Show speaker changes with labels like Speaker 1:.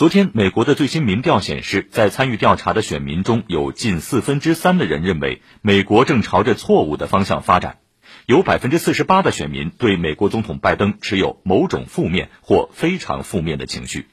Speaker 1: 昨天美国的最新民调显示在参与调查的选民中有近四分之三的人认为美国正朝着错误的方向发展。有百分之四十八的选民对美国总统拜登持有某种负面或非常负面的情绪。